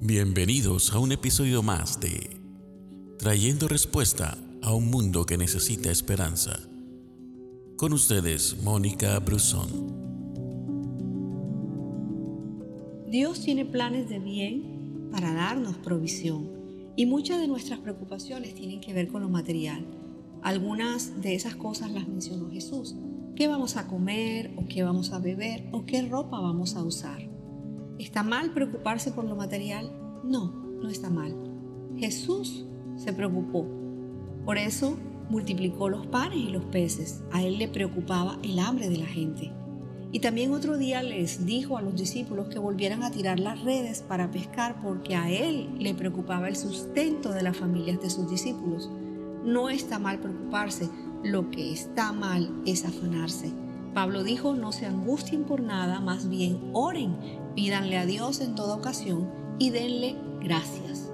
Bienvenidos a un episodio más de Trayendo Respuesta a un Mundo que Necesita Esperanza. Con ustedes, Mónica Brusón. Dios tiene planes de bien para darnos provisión y muchas de nuestras preocupaciones tienen que ver con lo material. Algunas de esas cosas las mencionó Jesús. ¿Qué vamos a comer o qué vamos a beber o qué ropa vamos a usar? ¿Está mal preocuparse por lo material? No, no está mal. Jesús se preocupó. Por eso multiplicó los panes y los peces. A él le preocupaba el hambre de la gente. Y también otro día les dijo a los discípulos que volvieran a tirar las redes para pescar porque a él le preocupaba el sustento de las familias de sus discípulos. No está mal preocuparse, lo que está mal es afanarse. Pablo dijo, no se angustien por nada, más bien oren, pídanle a Dios en toda ocasión y denle gracias.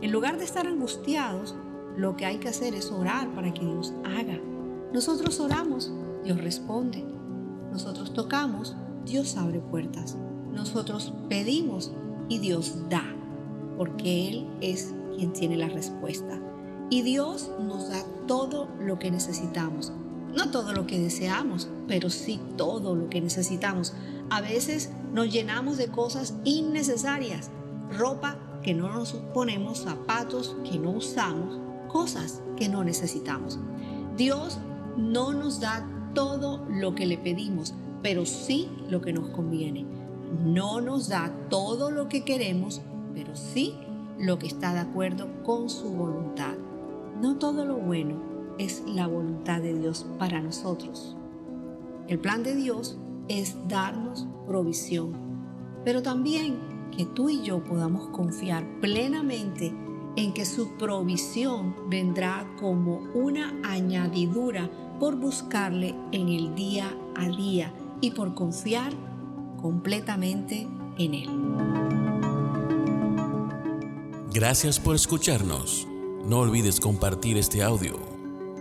En lugar de estar angustiados, lo que hay que hacer es orar para que Dios haga. Nosotros oramos, Dios responde. Nosotros tocamos, Dios abre puertas. Nosotros pedimos y Dios da, porque Él es quien tiene la respuesta. Y Dios nos da todo lo que necesitamos no todo lo que deseamos, pero sí todo lo que necesitamos. A veces nos llenamos de cosas innecesarias, ropa que no nos ponemos, zapatos que no usamos, cosas que no necesitamos. Dios no nos da todo lo que le pedimos, pero sí lo que nos conviene. No nos da todo lo que queremos, pero sí lo que está de acuerdo con su voluntad. No todo lo bueno es la voluntad de Dios para nosotros. El plan de Dios es darnos provisión, pero también que tú y yo podamos confiar plenamente en que su provisión vendrá como una añadidura por buscarle en el día a día y por confiar completamente en Él. Gracias por escucharnos. No olvides compartir este audio